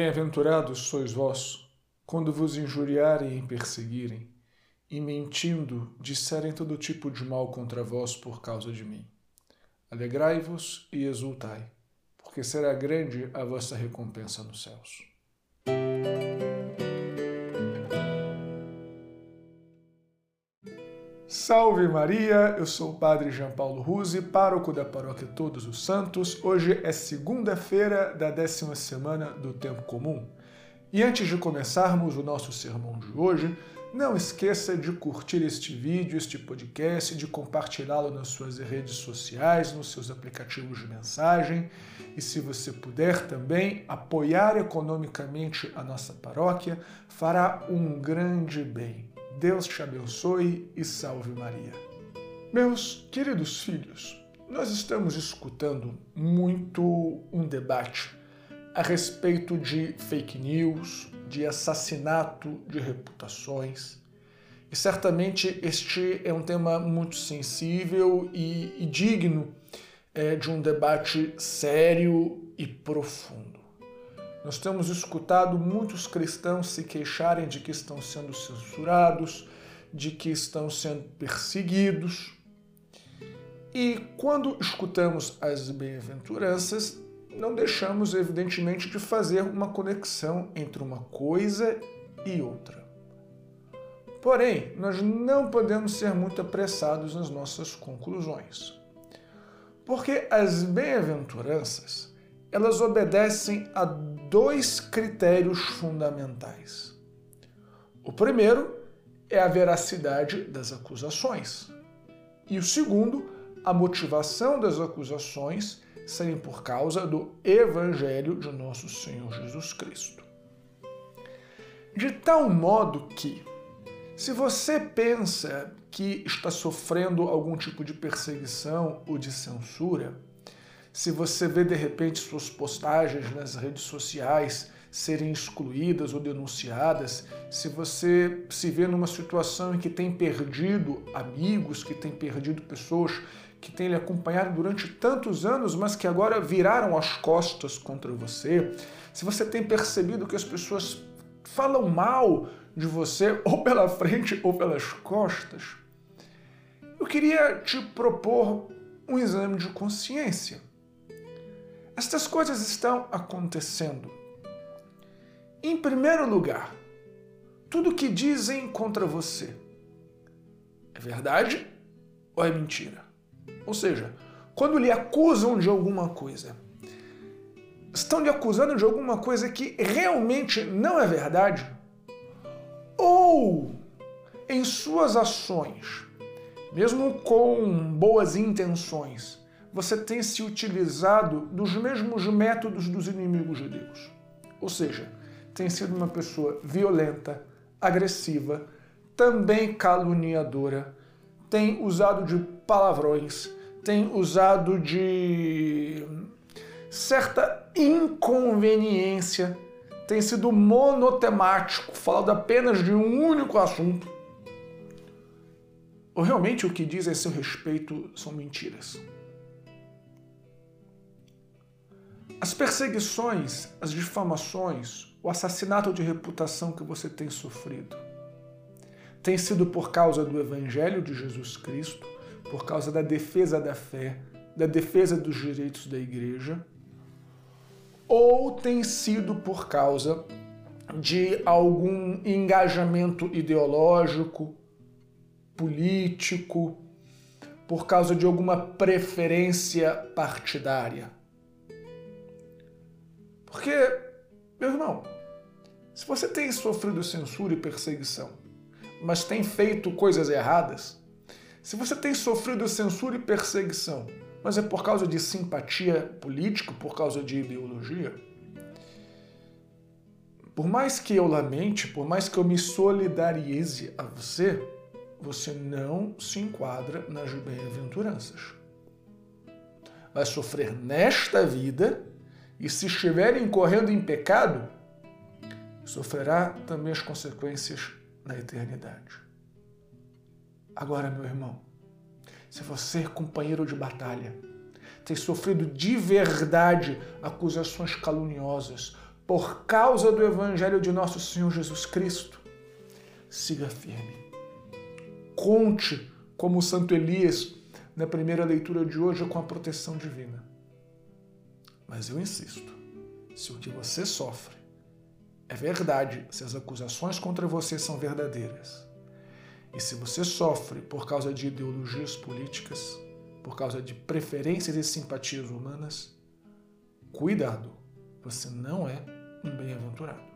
Bem-aventurados sois vós, quando vos injuriarem e perseguirem, e mentindo disserem todo tipo de mal contra vós por causa de mim. Alegrai-vos e exultai, porque será grande a vossa recompensa nos céus. Salve Maria, eu sou o Padre João Paulo Ruse, pároco da Paróquia Todos os Santos. Hoje é segunda-feira da décima semana do Tempo Comum. E antes de começarmos o nosso sermão de hoje, não esqueça de curtir este vídeo, este podcast, de compartilhá-lo nas suas redes sociais, nos seus aplicativos de mensagem. E se você puder também apoiar economicamente a nossa paróquia, fará um grande bem. Deus te abençoe e salve Maria. Meus queridos filhos, nós estamos escutando muito um debate a respeito de fake news, de assassinato de reputações. E certamente este é um tema muito sensível e, e digno é, de um debate sério e profundo. Nós temos escutado muitos cristãos se queixarem de que estão sendo censurados, de que estão sendo perseguidos. E quando escutamos as bem-aventuranças, não deixamos, evidentemente, de fazer uma conexão entre uma coisa e outra. Porém, nós não podemos ser muito apressados nas nossas conclusões. Porque as bem-aventuranças elas obedecem a dois critérios fundamentais. O primeiro é a veracidade das acusações. E o segundo, a motivação das acusações serem por causa do Evangelho de nosso Senhor Jesus Cristo. De tal modo que, se você pensa que está sofrendo algum tipo de perseguição ou de censura, se você vê de repente suas postagens nas redes sociais serem excluídas ou denunciadas, se você se vê numa situação em que tem perdido amigos, que tem perdido pessoas que têm lhe acompanhado durante tantos anos, mas que agora viraram as costas contra você, se você tem percebido que as pessoas falam mal de você, ou pela frente ou pelas costas, eu queria te propor um exame de consciência. Estas coisas estão acontecendo. Em primeiro lugar, tudo que dizem contra você é verdade ou é mentira? Ou seja, quando lhe acusam de alguma coisa, estão lhe acusando de alguma coisa que realmente não é verdade? Ou em suas ações, mesmo com boas intenções, você tem se utilizado dos mesmos métodos dos inimigos de Deus. Ou seja, tem sido uma pessoa violenta, agressiva, também caluniadora, tem usado de palavrões, tem usado de certa inconveniência, tem sido monotemático, falado apenas de um único assunto. Ou realmente o que diz a seu respeito são mentiras. As perseguições, as difamações, o assassinato de reputação que você tem sofrido tem sido por causa do Evangelho de Jesus Cristo, por causa da defesa da fé, da defesa dos direitos da igreja, ou tem sido por causa de algum engajamento ideológico, político, por causa de alguma preferência partidária. Porque, meu irmão, se você tem sofrido censura e perseguição, mas tem feito coisas erradas, se você tem sofrido censura e perseguição, mas é por causa de simpatia política, por causa de ideologia, por mais que eu lamente, por mais que eu me solidarize a você, você não se enquadra nas bem-aventuranças. Vai sofrer nesta vida e se estiver incorrendo em pecado, sofrerá também as consequências na eternidade. Agora, meu irmão, se você, companheiro de batalha, tem sofrido de verdade acusações caluniosas, por causa do Evangelho de nosso Senhor Jesus Cristo, siga firme. Conte como o Santo Elias na primeira leitura de hoje com a proteção divina. Mas eu insisto, se o que você sofre é verdade, se as acusações contra você são verdadeiras, e se você sofre por causa de ideologias políticas, por causa de preferências e simpatias humanas, cuidado, você não é um bem-aventurado.